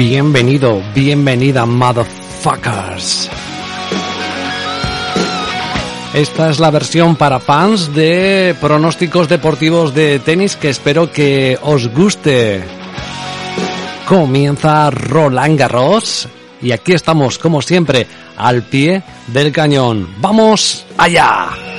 Bienvenido, bienvenida, motherfuckers. Esta es la versión para fans de pronósticos deportivos de tenis que espero que os guste. Comienza Roland Garros y aquí estamos, como siempre, al pie del cañón. ¡Vamos allá!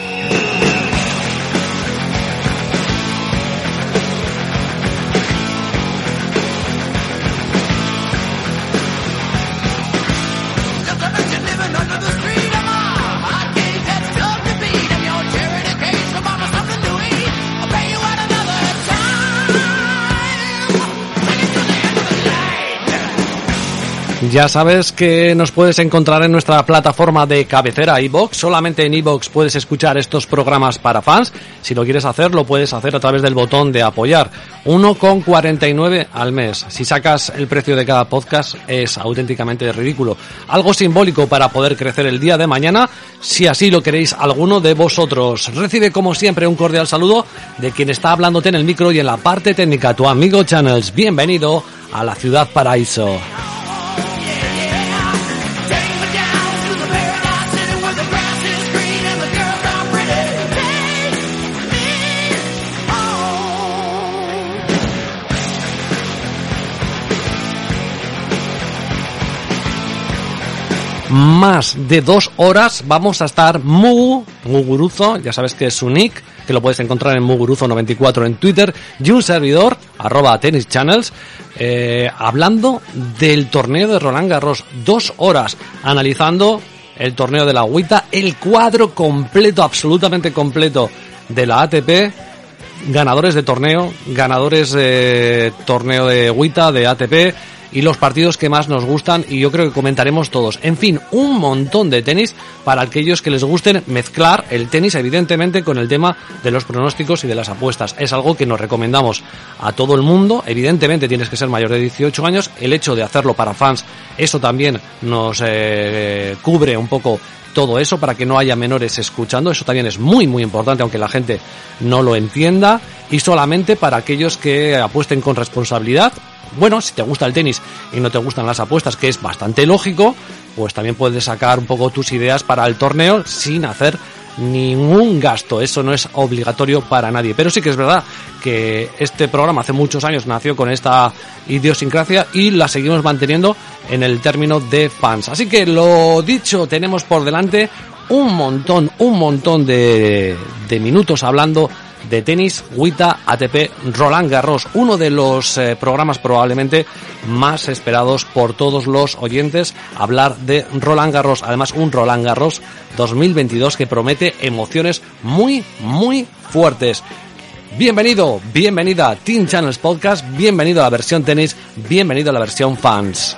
Ya sabes que nos puedes encontrar en nuestra plataforma de cabecera iBox. Solamente en iBox puedes escuchar estos programas para fans. Si lo quieres hacer, lo puedes hacer a través del botón de apoyar. 1,49 al mes. Si sacas el precio de cada podcast es auténticamente ridículo. Algo simbólico para poder crecer el día de mañana, si así lo queréis alguno de vosotros. Recibe como siempre un cordial saludo de quien está hablándote en el micro y en la parte técnica, tu amigo Channels. Bienvenido a la ciudad paraíso. Más de dos horas vamos a estar Mugu, Muguruzo, ya sabes que es su nick, que lo puedes encontrar en Muguruzo94 en Twitter, y un servidor, arroba Tennis Channels, eh, hablando del torneo de Roland Garros. Dos horas analizando el torneo de la agüita, el cuadro completo, absolutamente completo de la ATP, ganadores de torneo, ganadores de torneo de agüita, de ATP, y los partidos que más nos gustan y yo creo que comentaremos todos. En fin, un montón de tenis para aquellos que les gusten mezclar el tenis evidentemente con el tema de los pronósticos y de las apuestas. Es algo que nos recomendamos a todo el mundo. Evidentemente tienes que ser mayor de 18 años. El hecho de hacerlo para fans, eso también nos eh, cubre un poco todo eso para que no haya menores escuchando. Eso también es muy, muy importante, aunque la gente no lo entienda. Y solamente para aquellos que apuesten con responsabilidad bueno, si te gusta el tenis y no te gustan las apuestas, que es bastante lógico, pues también puedes sacar un poco tus ideas para el torneo sin hacer ningún gasto. Eso no es obligatorio para nadie. Pero sí que es verdad que este programa hace muchos años nació con esta idiosincrasia y la seguimos manteniendo en el término de fans. Así que lo dicho, tenemos por delante un montón, un montón de, de minutos hablando de tenis, WITA, ATP, Roland Garros, uno de los eh, programas probablemente más esperados por todos los oyentes, hablar de Roland Garros, además un Roland Garros 2022 que promete emociones muy, muy fuertes. Bienvenido, bienvenida a Team Channels Podcast, bienvenido a la versión tenis, bienvenido a la versión fans.